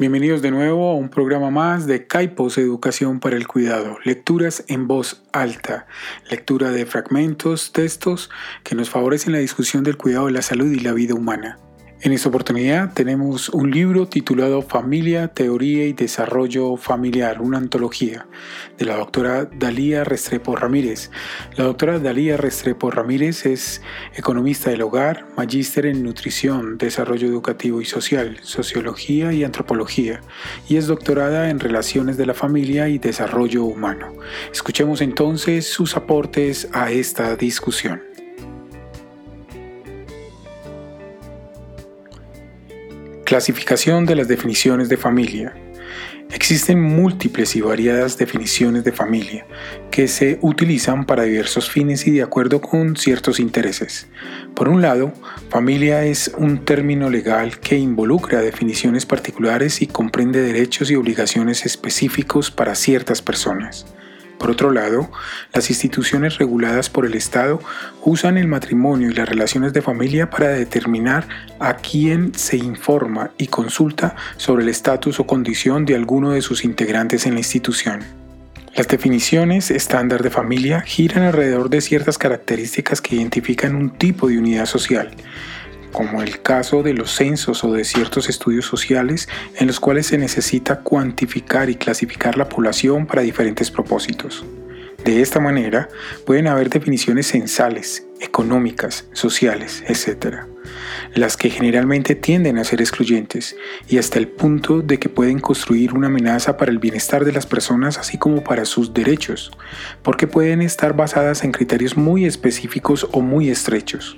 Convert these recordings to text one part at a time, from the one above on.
Bienvenidos de nuevo a un programa más de Caipos Educación para el Cuidado, lecturas en voz alta, lectura de fragmentos, textos que nos favorecen la discusión del cuidado de la salud y la vida humana. En esta oportunidad tenemos un libro titulado Familia, Teoría y Desarrollo Familiar, una antología de la doctora Dalía Restrepo Ramírez. La doctora Dalía Restrepo Ramírez es economista del hogar, magíster en nutrición, desarrollo educativo y social, sociología y antropología, y es doctorada en relaciones de la familia y desarrollo humano. Escuchemos entonces sus aportes a esta discusión. Clasificación de las definiciones de familia. Existen múltiples y variadas definiciones de familia que se utilizan para diversos fines y de acuerdo con ciertos intereses. Por un lado, familia es un término legal que involucra definiciones particulares y comprende derechos y obligaciones específicos para ciertas personas. Por otro lado, las instituciones reguladas por el Estado usan el matrimonio y las relaciones de familia para determinar a quién se informa y consulta sobre el estatus o condición de alguno de sus integrantes en la institución. Las definiciones estándar de familia giran alrededor de ciertas características que identifican un tipo de unidad social, como el caso de los censos o de ciertos estudios sociales en los cuales se necesita cuantificar y clasificar la población para diferentes propósitos. De esta manera, pueden haber definiciones censales, económicas, sociales, etc., las que generalmente tienden a ser excluyentes y hasta el punto de que pueden construir una amenaza para el bienestar de las personas así como para sus derechos, porque pueden estar basadas en criterios muy específicos o muy estrechos,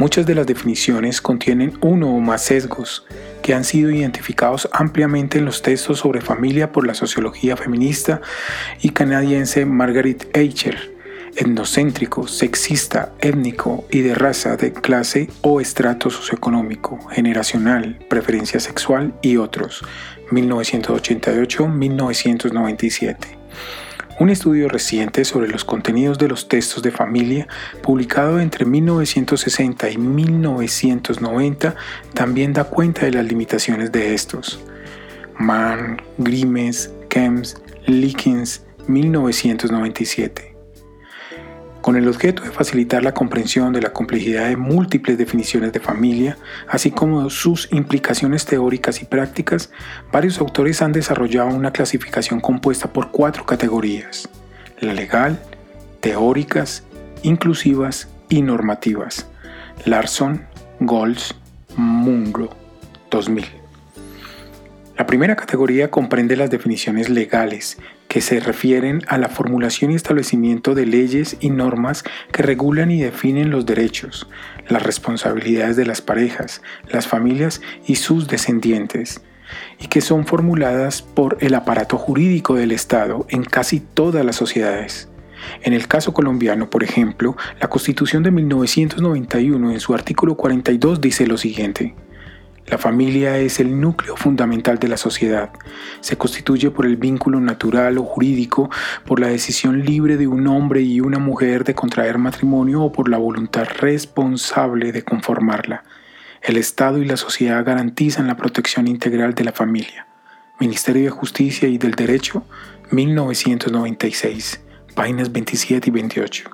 Muchas de las definiciones contienen uno o más sesgos que han sido identificados ampliamente en los textos sobre familia por la sociología feminista y canadiense Margaret Eicher, etnocéntrico, sexista, étnico y de raza, de clase o estrato socioeconómico, generacional, preferencia sexual y otros, 1988-1997. Un estudio reciente sobre los contenidos de los textos de familia, publicado entre 1960 y 1990, también da cuenta de las limitaciones de estos. Mann, Grimes, Kems, Likens, 1997 con el objeto de facilitar la comprensión de la complejidad de múltiples definiciones de familia, así como sus implicaciones teóricas y prácticas, varios autores han desarrollado una clasificación compuesta por cuatro categorías, la legal, teóricas, inclusivas y normativas. Larson, Golds, Munglo, 2000. La primera categoría comprende las definiciones legales, que se refieren a la formulación y establecimiento de leyes y normas que regulan y definen los derechos, las responsabilidades de las parejas, las familias y sus descendientes, y que son formuladas por el aparato jurídico del Estado en casi todas las sociedades. En el caso colombiano, por ejemplo, la Constitución de 1991 en su artículo 42 dice lo siguiente. La familia es el núcleo fundamental de la sociedad. Se constituye por el vínculo natural o jurídico, por la decisión libre de un hombre y una mujer de contraer matrimonio o por la voluntad responsable de conformarla. El Estado y la sociedad garantizan la protección integral de la familia. Ministerio de Justicia y del Derecho, 1996, páginas 27 y 28.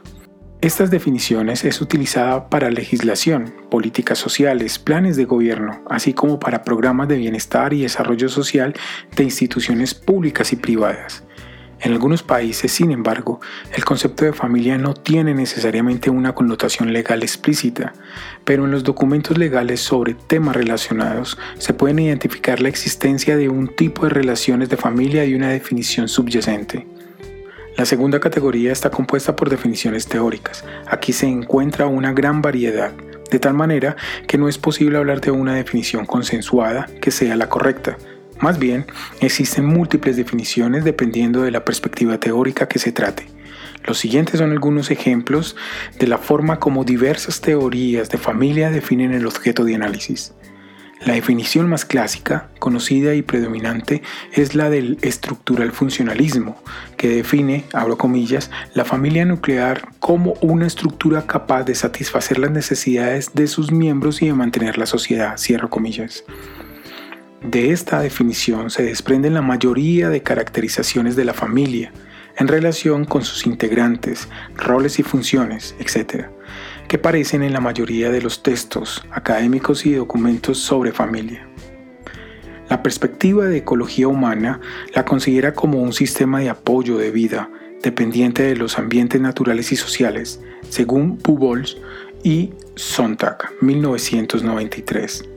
Estas definiciones es utilizada para legislación, políticas sociales, planes de gobierno, así como para programas de bienestar y desarrollo social de instituciones públicas y privadas. En algunos países, sin embargo, el concepto de familia no tiene necesariamente una connotación legal explícita, pero en los documentos legales sobre temas relacionados se pueden identificar la existencia de un tipo de relaciones de familia y una definición subyacente. La segunda categoría está compuesta por definiciones teóricas. Aquí se encuentra una gran variedad, de tal manera que no es posible hablar de una definición consensuada que sea la correcta. Más bien, existen múltiples definiciones dependiendo de la perspectiva teórica que se trate. Los siguientes son algunos ejemplos de la forma como diversas teorías de familia definen el objeto de análisis. La definición más clásica, conocida y predominante es la del estructural funcionalismo, que define, abro comillas, la familia nuclear como una estructura capaz de satisfacer las necesidades de sus miembros y de mantener la sociedad, cierro comillas. De esta definición se desprenden la mayoría de caracterizaciones de la familia en relación con sus integrantes, roles y funciones, etc., que aparecen en la mayoría de los textos académicos y documentos sobre familia. La perspectiva de ecología humana la considera como un sistema de apoyo de vida dependiente de los ambientes naturales y sociales, según Pubols y Sontag, 1993.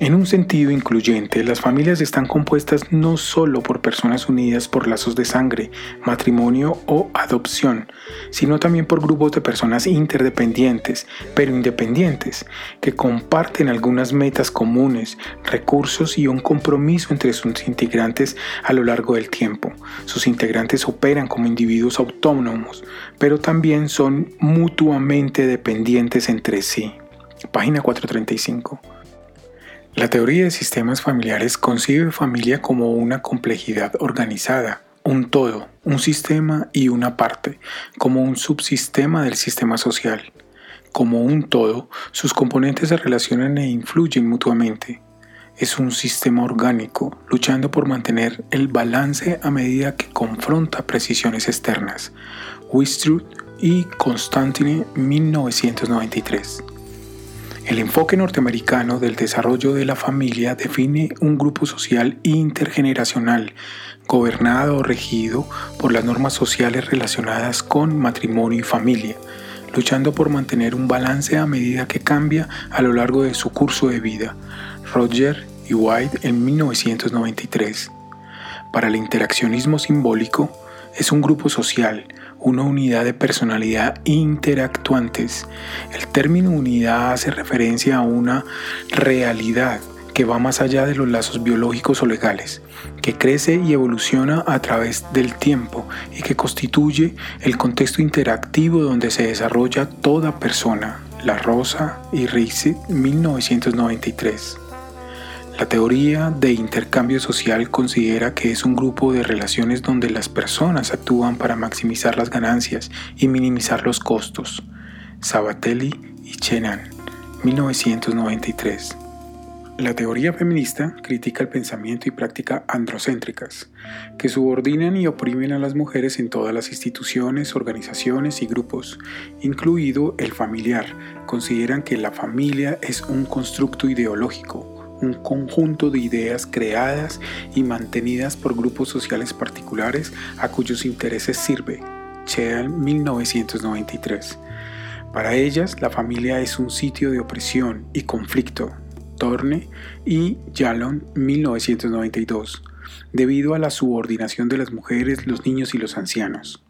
En un sentido incluyente, las familias están compuestas no solo por personas unidas por lazos de sangre, matrimonio o adopción, sino también por grupos de personas interdependientes, pero independientes, que comparten algunas metas comunes, recursos y un compromiso entre sus integrantes a lo largo del tiempo. Sus integrantes operan como individuos autónomos, pero también son mutuamente dependientes entre sí. Página 435. La teoría de sistemas familiares concibe familia como una complejidad organizada, un todo, un sistema y una parte, como un subsistema del sistema social. Como un todo, sus componentes se relacionan e influyen mutuamente. Es un sistema orgánico, luchando por mantener el balance a medida que confronta precisiones externas. Wistruth y Constantine 1993. El enfoque norteamericano del desarrollo de la familia define un grupo social intergeneracional, gobernado o regido por las normas sociales relacionadas con matrimonio y familia, luchando por mantener un balance a medida que cambia a lo largo de su curso de vida. Roger y White en 1993. Para el interaccionismo simbólico, es un grupo social, una unidad de personalidad interactuantes. El término unidad hace referencia a una realidad que va más allá de los lazos biológicos o legales, que crece y evoluciona a través del tiempo y que constituye el contexto interactivo donde se desarrolla toda persona. La Rosa y Ricci, 1993. La teoría de intercambio social considera que es un grupo de relaciones donde las personas actúan para maximizar las ganancias y minimizar los costos. Sabatelli y Chenan, 1993. La teoría feminista critica el pensamiento y práctica androcéntricas, que subordinan y oprimen a las mujeres en todas las instituciones, organizaciones y grupos, incluido el familiar. Consideran que la familia es un constructo ideológico, un conjunto de ideas creadas y mantenidas por grupos sociales particulares a cuyos intereses sirve. Cheal 1993. Para ellas, la familia es un sitio de opresión y conflicto. Torne y Yalon 1992, debido a la subordinación de las mujeres, los niños y los ancianos.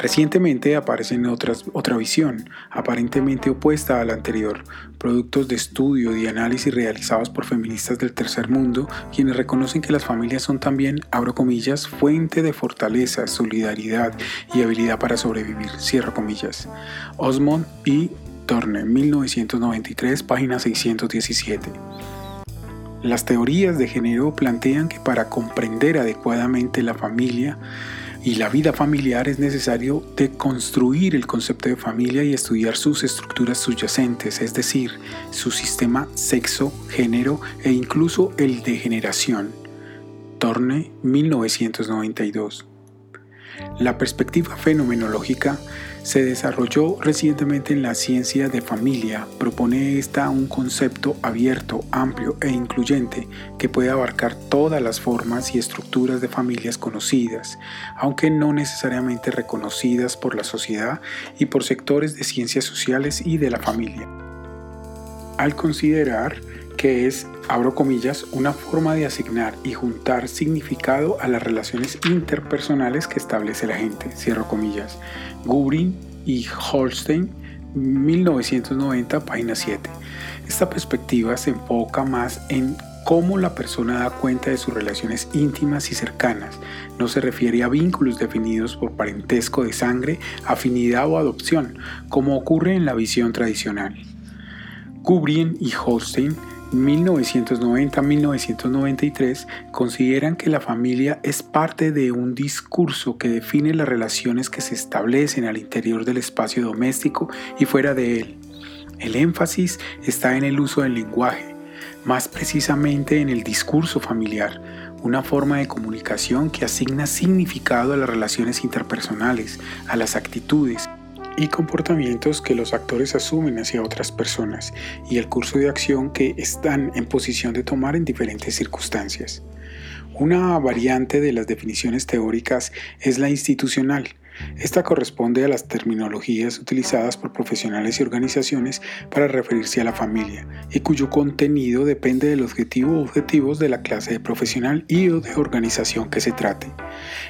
Recientemente aparece otras, otra visión, aparentemente opuesta a la anterior, productos de estudio y análisis realizados por feministas del tercer mundo, quienes reconocen que las familias son también, abro comillas, fuente de fortaleza, solidaridad y habilidad para sobrevivir, cierro comillas. Osmond y Torne, 1993, página 617. Las teorías de género plantean que para comprender adecuadamente la familia, y la vida familiar es necesario deconstruir el concepto de familia y estudiar sus estructuras subyacentes, es decir, su sistema sexo, género e incluso el de generación. Torne 1992. La perspectiva fenomenológica se desarrolló recientemente en la ciencia de familia. Propone esta un concepto abierto, amplio e incluyente que puede abarcar todas las formas y estructuras de familias conocidas, aunque no necesariamente reconocidas por la sociedad y por sectores de ciencias sociales y de la familia. Al considerar que es, abro comillas, una forma de asignar y juntar significado a las relaciones interpersonales que establece la gente, cierro comillas. Gubrin y Holstein, 1990, página 7. Esta perspectiva se enfoca más en cómo la persona da cuenta de sus relaciones íntimas y cercanas. No se refiere a vínculos definidos por parentesco de sangre, afinidad o adopción, como ocurre en la visión tradicional. Gubrin y Holstein 1990-1993 consideran que la familia es parte de un discurso que define las relaciones que se establecen al interior del espacio doméstico y fuera de él. El énfasis está en el uso del lenguaje, más precisamente en el discurso familiar, una forma de comunicación que asigna significado a las relaciones interpersonales, a las actitudes y comportamientos que los actores asumen hacia otras personas y el curso de acción que están en posición de tomar en diferentes circunstancias. Una variante de las definiciones teóricas es la institucional, esta corresponde a las terminologías utilizadas por profesionales y organizaciones para referirse a la familia y cuyo contenido depende del objetivo o objetivos de la clase de profesional y o de organización que se trate.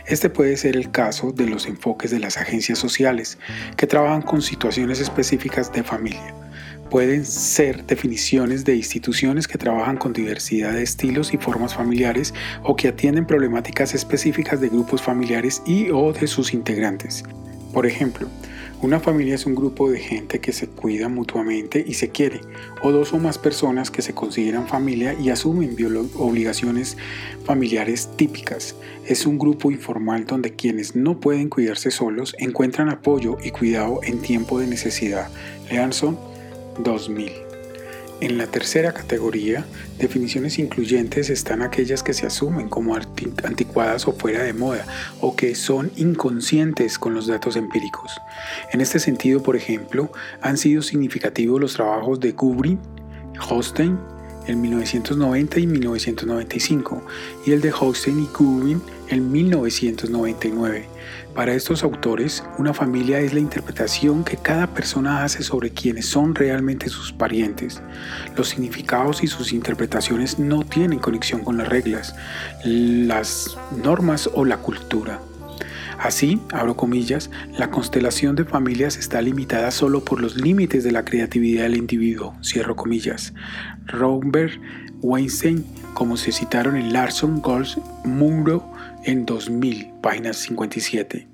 Este puede ser el caso de los enfoques de las agencias sociales que trabajan con situaciones específicas de familia pueden ser definiciones de instituciones que trabajan con diversidad de estilos y formas familiares o que atienden problemáticas específicas de grupos familiares y o de sus integrantes. Por ejemplo, una familia es un grupo de gente que se cuida mutuamente y se quiere, o dos o más personas que se consideran familia y asumen obligaciones familiares típicas. Es un grupo informal donde quienes no pueden cuidarse solos encuentran apoyo y cuidado en tiempo de necesidad. Leanson 2000. En la tercera categoría, definiciones incluyentes están aquellas que se asumen como anticuadas o fuera de moda o que son inconscientes con los datos empíricos. En este sentido, por ejemplo, han sido significativos los trabajos de Gubrin, Hostein en 1990 y 1995 y el de Hostein y Gubrin en 1999 para estos autores, una familia es la interpretación que cada persona hace sobre quienes son realmente sus parientes. Los significados y sus interpretaciones no tienen conexión con las reglas, las normas o la cultura. Así, abro comillas, la constelación de familias está limitada solo por los límites de la creatividad del individuo, cierro comillas. Robert Weinstein, como se citaron en Larson, Golds, Munro, en 2000, página 57.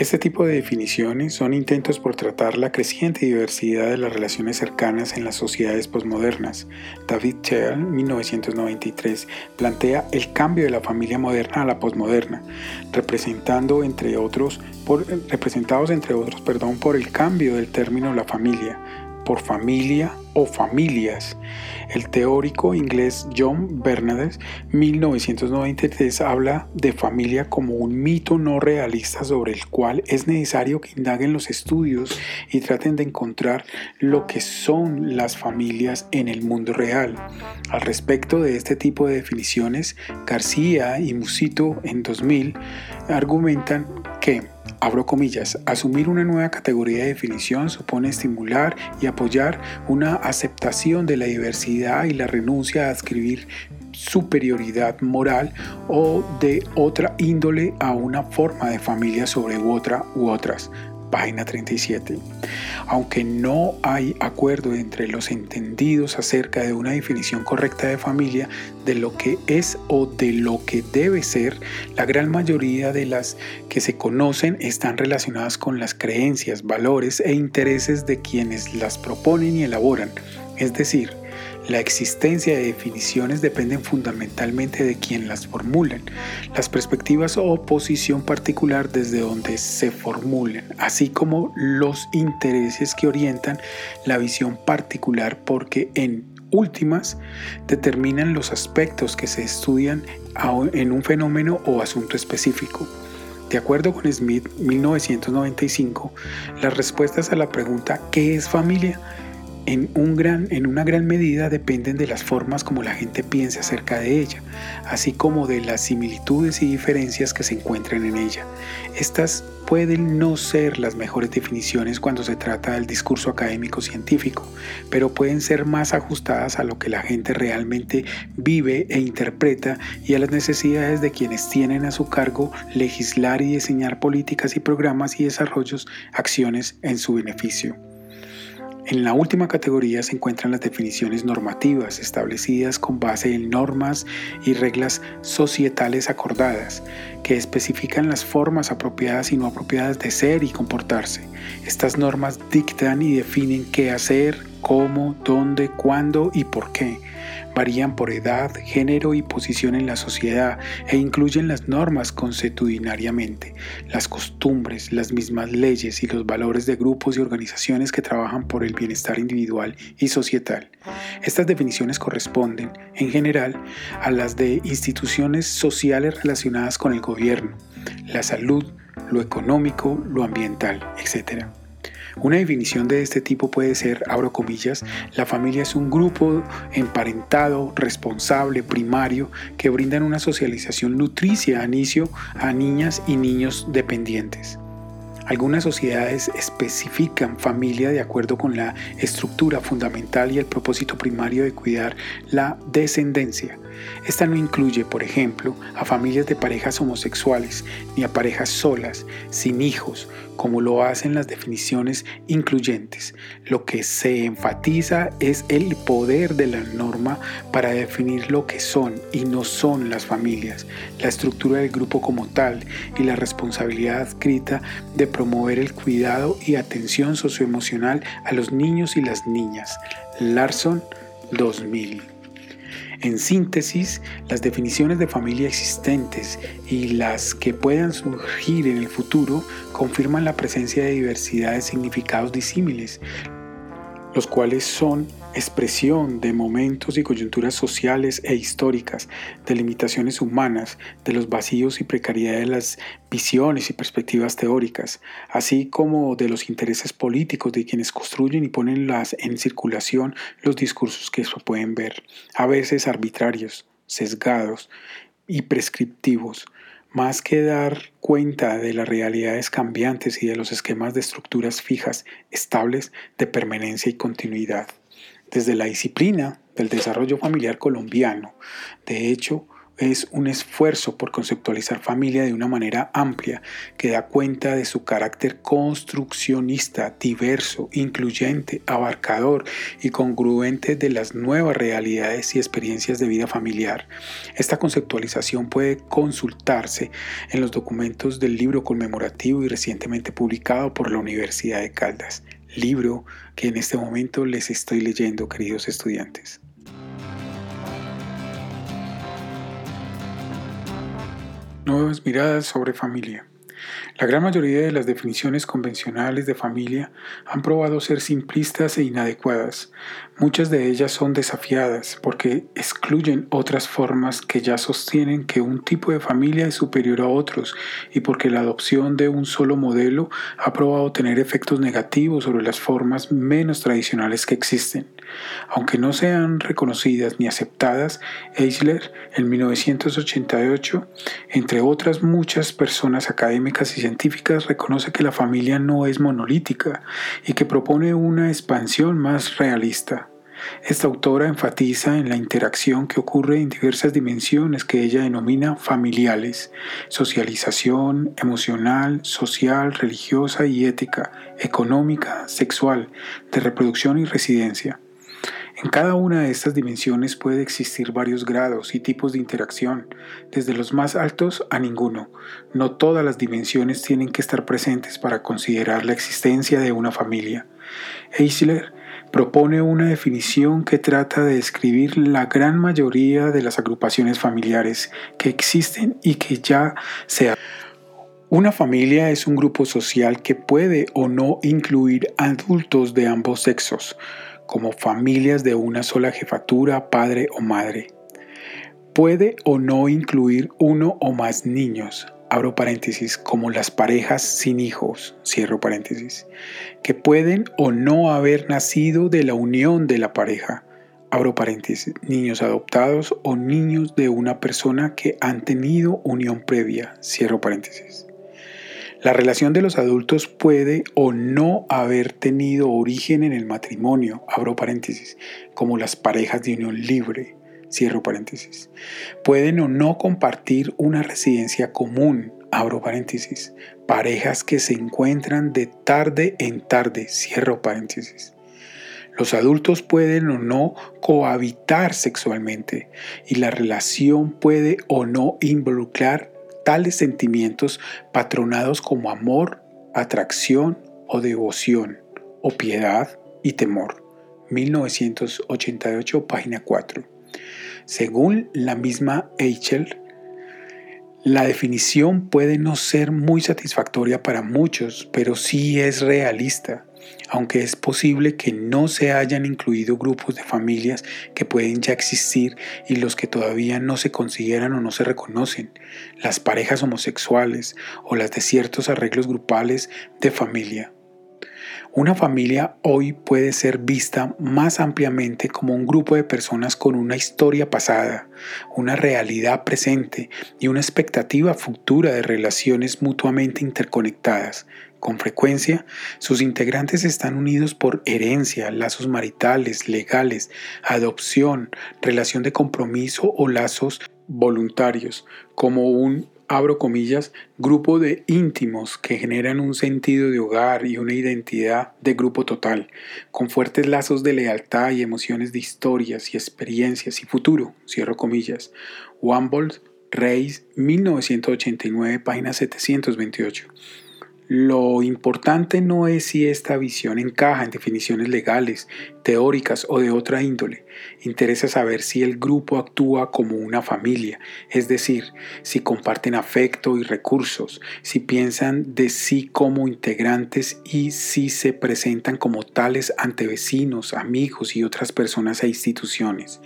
Este tipo de definiciones son intentos por tratar la creciente diversidad de las relaciones cercanas en las sociedades posmodernas. David Cheal, 1993, plantea el cambio de la familia moderna a la posmoderna, representando entre otros por, representados entre otros perdón, por el cambio del término la familia, por familia o familias. El teórico inglés John Bernades, 1993, habla de familia como un mito no realista sobre el cual es necesario que indaguen los estudios y traten de encontrar lo que son las familias en el mundo real. Al respecto de este tipo de definiciones, García y Musito en 2000 argumentan que Abro comillas, asumir una nueva categoría de definición supone estimular y apoyar una aceptación de la diversidad y la renuncia a escribir superioridad moral o de otra índole a una forma de familia sobre otra u otras página 37. Aunque no hay acuerdo entre los entendidos acerca de una definición correcta de familia, de lo que es o de lo que debe ser, la gran mayoría de las que se conocen están relacionadas con las creencias, valores e intereses de quienes las proponen y elaboran. Es decir, la existencia de definiciones dependen fundamentalmente de quien las formulen, las perspectivas o posición particular desde donde se formulen, así como los intereses que orientan la visión particular porque en últimas determinan los aspectos que se estudian en un fenómeno o asunto específico. De acuerdo con Smith, 1995, las respuestas a la pregunta ¿qué es familia? En, una gran medida dependen de las formas como la gente piensa acerca de ella, así como de las similitudes y diferencias que se encuentran en ella. Estas pueden no ser las mejores definiciones cuando se trata del discurso académico científico, pero pueden ser más ajustadas a lo que la gente realmente vive e interpreta y a las necesidades de quienes tienen a su cargo legislar y diseñar políticas y programas y desarrollos, acciones en su beneficio. En la última categoría se encuentran las definiciones normativas establecidas con base en normas y reglas societales acordadas que especifican las formas apropiadas y no apropiadas de ser y comportarse. Estas normas dictan y definen qué hacer, cómo, dónde, cuándo y por qué varían por edad, género y posición en la sociedad e incluyen las normas consuetudinariamente, las costumbres, las mismas leyes y los valores de grupos y organizaciones que trabajan por el bienestar individual y societal. Estas definiciones corresponden, en general, a las de instituciones sociales relacionadas con el gobierno, la salud, lo económico, lo ambiental, etc. Una definición de este tipo puede ser, abro comillas, la familia es un grupo emparentado, responsable, primario, que brindan una socialización nutricia a, inicio, a niñas y niños dependientes. Algunas sociedades especifican familia de acuerdo con la estructura fundamental y el propósito primario de cuidar la descendencia. Esta no incluye, por ejemplo, a familias de parejas homosexuales ni a parejas solas, sin hijos, como lo hacen las definiciones incluyentes. Lo que se enfatiza es el poder de la norma para definir lo que son y no son las familias, la estructura del grupo como tal y la responsabilidad adscrita de promover el cuidado y atención socioemocional a los niños y las niñas. Larson 2000. En síntesis, las definiciones de familia existentes y las que puedan surgir en el futuro confirman la presencia de diversidad de significados disímiles, los cuales son expresión de momentos y coyunturas sociales e históricas, de limitaciones humanas, de los vacíos y precariedades de las visiones y perspectivas teóricas, así como de los intereses políticos de quienes construyen y ponen en circulación los discursos que se pueden ver, a veces arbitrarios, sesgados y prescriptivos, más que dar cuenta de las realidades cambiantes y de los esquemas de estructuras fijas, estables, de permanencia y continuidad. Desde la disciplina del desarrollo familiar colombiano, de hecho, es un esfuerzo por conceptualizar familia de una manera amplia que da cuenta de su carácter construccionista, diverso, incluyente, abarcador y congruente de las nuevas realidades y experiencias de vida familiar. Esta conceptualización puede consultarse en los documentos del libro conmemorativo y recientemente publicado por la Universidad de Caldas, libro que en este momento les estoy leyendo, queridos estudiantes. Nuevas miradas sobre familia. La gran mayoría de las definiciones convencionales de familia han probado ser simplistas e inadecuadas. Muchas de ellas son desafiadas porque excluyen otras formas que ya sostienen que un tipo de familia es superior a otros y porque la adopción de un solo modelo ha probado tener efectos negativos sobre las formas menos tradicionales que existen. Aunque no sean reconocidas ni aceptadas, Eisler en 1988, entre otras muchas personas académicas y científicas, reconoce que la familia no es monolítica y que propone una expansión más realista. Esta autora enfatiza en la interacción que ocurre en diversas dimensiones que ella denomina familiares, socialización emocional, social, religiosa y ética, económica, sexual, de reproducción y residencia. En cada una de estas dimensiones puede existir varios grados y tipos de interacción, desde los más altos a ninguno. No todas las dimensiones tienen que estar presentes para considerar la existencia de una familia. Eisler propone una definición que trata de describir la gran mayoría de las agrupaciones familiares que existen y que ya se una familia es un grupo social que puede o no incluir adultos de ambos sexos como familias de una sola jefatura, padre o madre. Puede o no incluir uno o más niños, abro paréntesis, como las parejas sin hijos, cierro paréntesis, que pueden o no haber nacido de la unión de la pareja, abro paréntesis, niños adoptados o niños de una persona que han tenido unión previa, cierro paréntesis. La relación de los adultos puede o no haber tenido origen en el matrimonio, abro paréntesis, como las parejas de unión libre, cierro paréntesis. Pueden o no compartir una residencia común, abro paréntesis, parejas que se encuentran de tarde en tarde, cierro paréntesis. Los adultos pueden o no cohabitar sexualmente y la relación puede o no involucrar tales sentimientos patronados como amor, atracción o devoción, o piedad y temor. 1988, página 4. Según la misma Eichel, la definición puede no ser muy satisfactoria para muchos, pero sí es realista aunque es posible que no se hayan incluido grupos de familias que pueden ya existir y los que todavía no se consideran o no se reconocen, las parejas homosexuales o las de ciertos arreglos grupales de familia. Una familia hoy puede ser vista más ampliamente como un grupo de personas con una historia pasada, una realidad presente y una expectativa futura de relaciones mutuamente interconectadas, con frecuencia, sus integrantes están unidos por herencia, lazos maritales, legales, adopción, relación de compromiso o lazos voluntarios, como un, abro comillas, grupo de íntimos que generan un sentido de hogar y una identidad de grupo total, con fuertes lazos de lealtad y emociones de historias y experiencias y futuro, cierro comillas. Wambold, Reis, 1989, página 728. Lo importante no es si esta visión encaja en definiciones legales, teóricas o de otra índole. Interesa saber si el grupo actúa como una familia, es decir, si comparten afecto y recursos, si piensan de sí como integrantes y si se presentan como tales ante vecinos, amigos y otras personas e instituciones.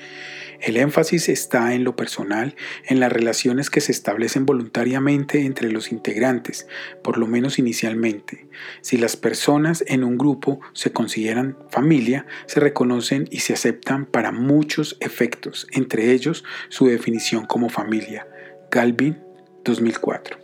El énfasis está en lo personal, en las relaciones que se establecen voluntariamente entre los integrantes, por lo menos inicialmente. Si las personas en un grupo se consideran familia, se reconocen y se aceptan para muchos efectos, entre ellos su definición como familia. Galvin, 2004.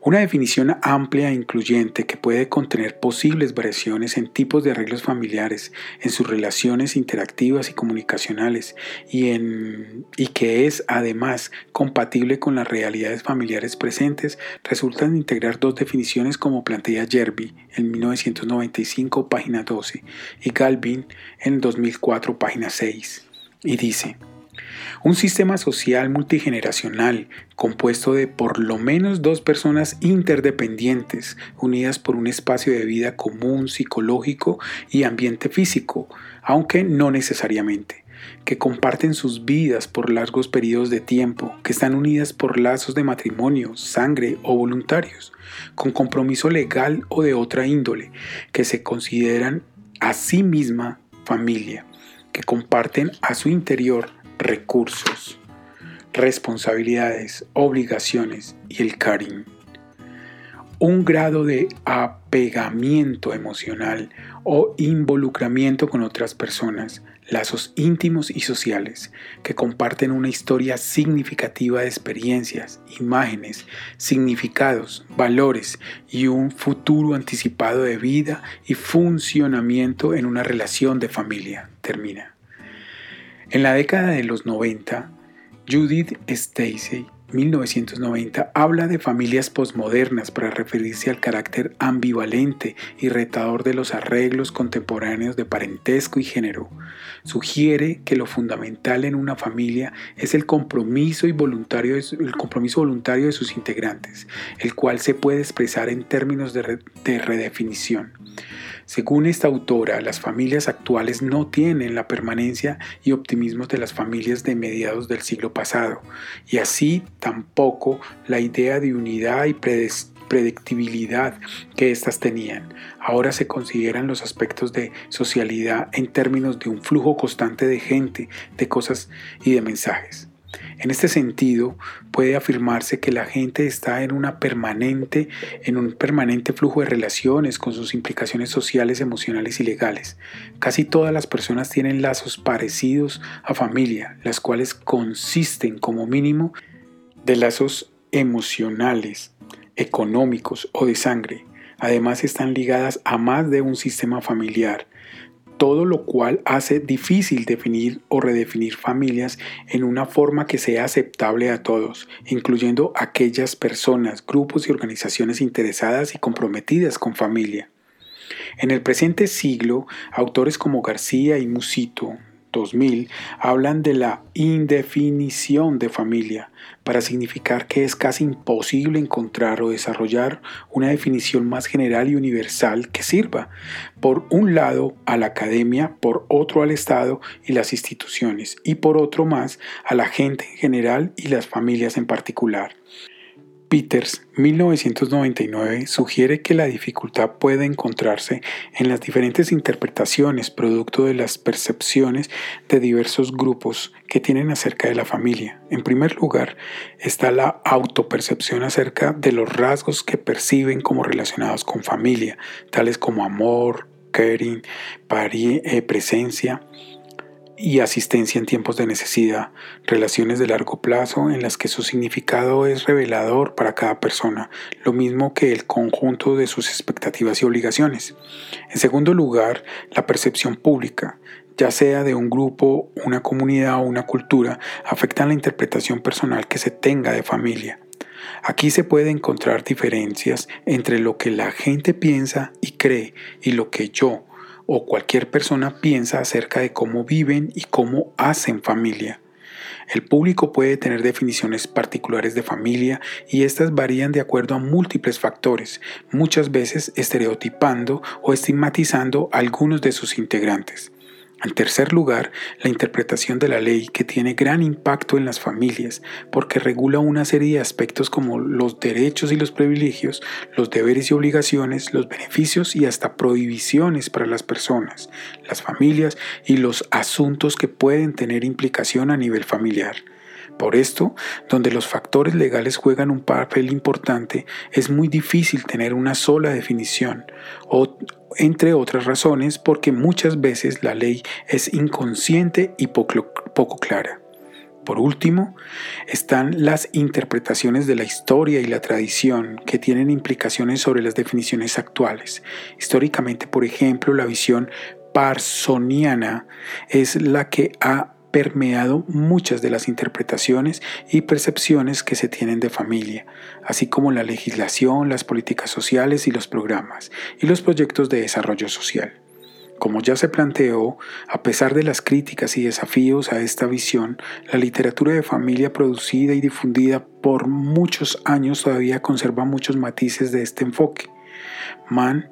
Una definición amplia e incluyente que puede contener posibles variaciones en tipos de arreglos familiares, en sus relaciones interactivas y comunicacionales y, que es además compatible con las realidades familiares presentes, resulta en integrar dos definiciones como plantea Jerby en 1995, página 12, y Galvin en 2004, página 6. Y dice, un sistema social multigeneracional compuesto de por lo menos dos personas interdependientes, unidas por un espacio de vida común, psicológico y ambiente físico, aunque no necesariamente que comparten sus vidas por largos periodos de tiempo, que están unidas por lazos de matrimonio, sangre o voluntarios, con compromiso legal o de otra índole, que se consideran a sí misma familia, que comparten a su interior recursos, responsabilidades, obligaciones y el cariño. Un grado de apegamiento emocional o involucramiento con otras personas, lazos íntimos y sociales que comparten una historia significativa de experiencias, imágenes, significados, valores y un futuro anticipado de vida y funcionamiento en una relación de familia. Termina. En la década de los 90, Judith Stacy, 1990, habla de familias posmodernas para referirse al carácter ambivalente y retador de los arreglos contemporáneos de parentesco y género. Sugiere que lo fundamental en una familia es el compromiso, y voluntario el compromiso voluntario de sus integrantes, el cual se puede expresar en términos de redefinición. Según esta autora, las familias actuales no tienen la permanencia y optimismo de las familias de mediados del siglo pasado, y así tampoco la idea de unidad y predictibilidad que éstas tenían. Ahora se consideran los aspectos de socialidad en términos de un flujo constante de gente, de cosas y de mensajes. En este sentido, puede afirmarse que la gente está en, una permanente, en un permanente flujo de relaciones con sus implicaciones sociales, emocionales y legales. Casi todas las personas tienen lazos parecidos a familia, las cuales consisten como mínimo de lazos emocionales, económicos o de sangre. Además están ligadas a más de un sistema familiar, todo lo cual hace difícil definir o redefinir familias en una forma que sea aceptable a todos, incluyendo aquellas personas, grupos y organizaciones interesadas y comprometidas con familia. En el presente siglo, autores como García y Musito 2000 hablan de la indefinición de familia, para significar que es casi imposible encontrar o desarrollar una definición más general y universal que sirva, por un lado, a la academia, por otro al Estado y las instituciones, y por otro más a la gente en general y las familias en particular. Peters, 1999, sugiere que la dificultad puede encontrarse en las diferentes interpretaciones producto de las percepciones de diversos grupos que tienen acerca de la familia. En primer lugar, está la autopercepción acerca de los rasgos que perciben como relacionados con familia, tales como amor, caring, eh, presencia, y asistencia en tiempos de necesidad, relaciones de largo plazo en las que su significado es revelador para cada persona, lo mismo que el conjunto de sus expectativas y obligaciones. En segundo lugar, la percepción pública, ya sea de un grupo, una comunidad o una cultura, afecta la interpretación personal que se tenga de familia. Aquí se puede encontrar diferencias entre lo que la gente piensa y cree y lo que yo, o cualquier persona piensa acerca de cómo viven y cómo hacen familia. El público puede tener definiciones particulares de familia y estas varían de acuerdo a múltiples factores, muchas veces estereotipando o estigmatizando algunos de sus integrantes. En tercer lugar, la interpretación de la ley que tiene gran impacto en las familias porque regula una serie de aspectos como los derechos y los privilegios, los deberes y obligaciones, los beneficios y hasta prohibiciones para las personas, las familias y los asuntos que pueden tener implicación a nivel familiar. Por esto, donde los factores legales juegan un papel importante, es muy difícil tener una sola definición, o, entre otras razones porque muchas veces la ley es inconsciente y poco, poco clara. Por último, están las interpretaciones de la historia y la tradición que tienen implicaciones sobre las definiciones actuales. Históricamente, por ejemplo, la visión parsoniana es la que ha permeado muchas de las interpretaciones y percepciones que se tienen de familia, así como la legislación, las políticas sociales y los programas, y los proyectos de desarrollo social. Como ya se planteó, a pesar de las críticas y desafíos a esta visión, la literatura de familia producida y difundida por muchos años todavía conserva muchos matices de este enfoque. Mann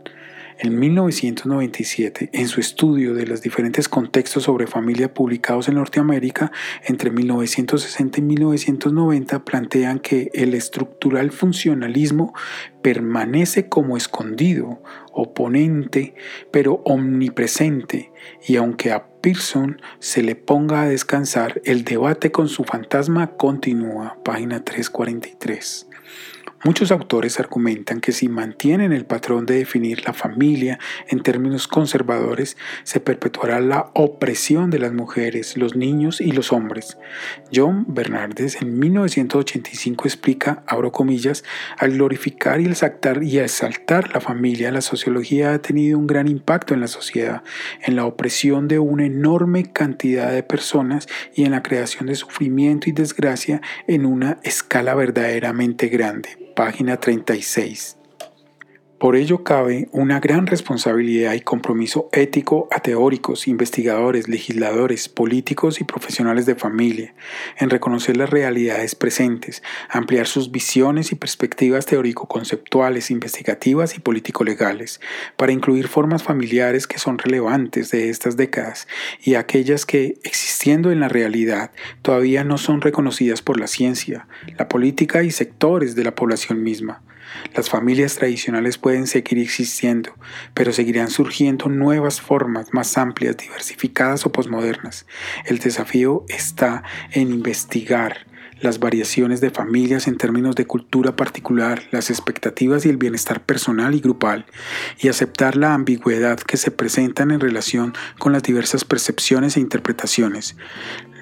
en 1997, en su estudio de los diferentes contextos sobre familia publicados en Norteamérica entre 1960 y 1990, plantean que el estructural funcionalismo permanece como escondido, oponente, pero omnipresente, y aunque a Pearson se le ponga a descansar, el debate con su fantasma continúa. Página 343. Muchos autores argumentan que si mantienen el patrón de definir la familia en términos conservadores, se perpetuará la opresión de las mujeres, los niños y los hombres. John Bernardes en 1985 explica, abro comillas, al glorificar y exaltar y exaltar la familia, la sociología ha tenido un gran impacto en la sociedad, en la opresión de una enorme cantidad de personas y en la creación de sufrimiento y desgracia en una escala verdaderamente grande página 36. Por ello cabe una gran responsabilidad y compromiso ético a teóricos, investigadores, legisladores, políticos y profesionales de familia en reconocer las realidades presentes, ampliar sus visiones y perspectivas teórico-conceptuales, investigativas y político-legales, para incluir formas familiares que son relevantes de estas décadas y aquellas que, existiendo en la realidad, todavía no son reconocidas por la ciencia, la política y sectores de la población misma. Las familias tradicionales pueden seguir existiendo, pero seguirán surgiendo nuevas formas más amplias, diversificadas o posmodernas. El desafío está en investigar las variaciones de familias en términos de cultura particular, las expectativas y el bienestar personal y grupal, y aceptar la ambigüedad que se presentan en relación con las diversas percepciones e interpretaciones.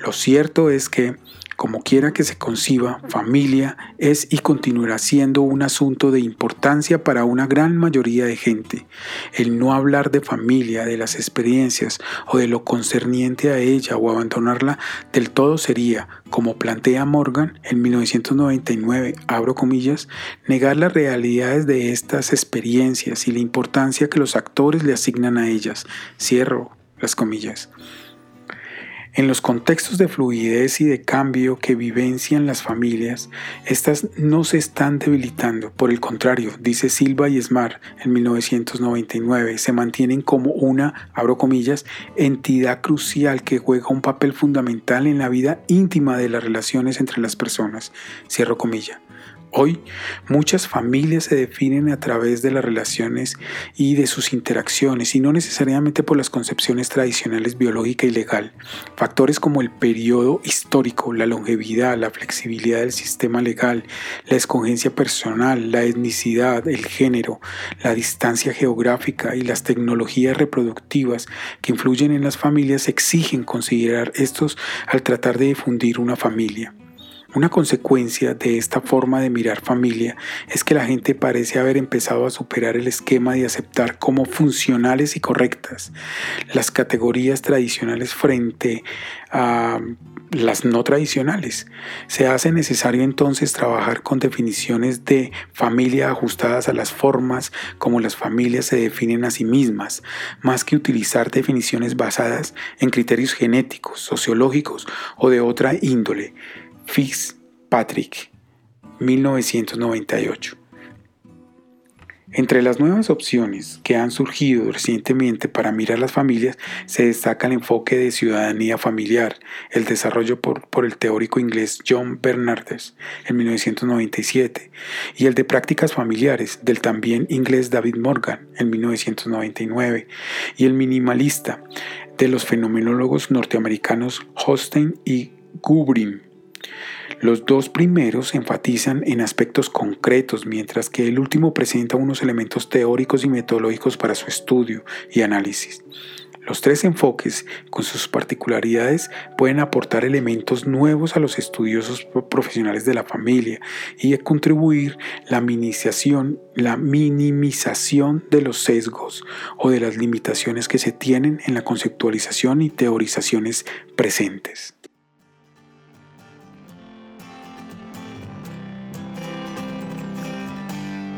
Lo cierto es que como quiera que se conciba, familia es y continuará siendo un asunto de importancia para una gran mayoría de gente. El no hablar de familia, de las experiencias o de lo concerniente a ella o abandonarla del todo sería, como plantea Morgan en 1999, abro comillas, negar las realidades de estas experiencias y la importancia que los actores le asignan a ellas, cierro las comillas. En los contextos de fluidez y de cambio que vivencian las familias, estas no se están debilitando. Por el contrario, dice Silva y Smart en 1999, se mantienen como una, abro comillas, entidad crucial que juega un papel fundamental en la vida íntima de las relaciones entre las personas. Cierro comilla. Hoy muchas familias se definen a través de las relaciones y de sus interacciones y no necesariamente por las concepciones tradicionales biológica y legal. Factores como el periodo histórico, la longevidad, la flexibilidad del sistema legal, la escogencia personal, la etnicidad, el género, la distancia geográfica y las tecnologías reproductivas que influyen en las familias exigen considerar estos al tratar de difundir una familia. Una consecuencia de esta forma de mirar familia es que la gente parece haber empezado a superar el esquema de aceptar como funcionales y correctas las categorías tradicionales frente a las no tradicionales. Se hace necesario entonces trabajar con definiciones de familia ajustadas a las formas como las familias se definen a sí mismas, más que utilizar definiciones basadas en criterios genéticos, sociológicos o de otra índole Fitzpatrick, 1998. Entre las nuevas opciones que han surgido recientemente para mirar las familias se destaca el enfoque de ciudadanía familiar, el desarrollo por, por, el teórico inglés John Bernardes en 1997 y el de prácticas familiares del también inglés David Morgan en 1999 y el minimalista de los fenomenólogos norteamericanos Hosstein y Gubrin los dos primeros enfatizan en aspectos concretos, mientras que el último presenta unos elementos teóricos y metodológicos para su estudio y análisis. Los tres enfoques, con sus particularidades, pueden aportar elementos nuevos a los estudiosos profesionales de la familia y contribuir la minimización, la minimización de los sesgos o de las limitaciones que se tienen en la conceptualización y teorizaciones presentes.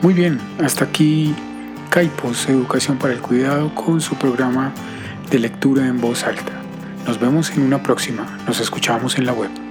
Muy bien, hasta aquí Caipos, Educación para el Cuidado, con su programa de lectura en voz alta. Nos vemos en una próxima, nos escuchamos en la web.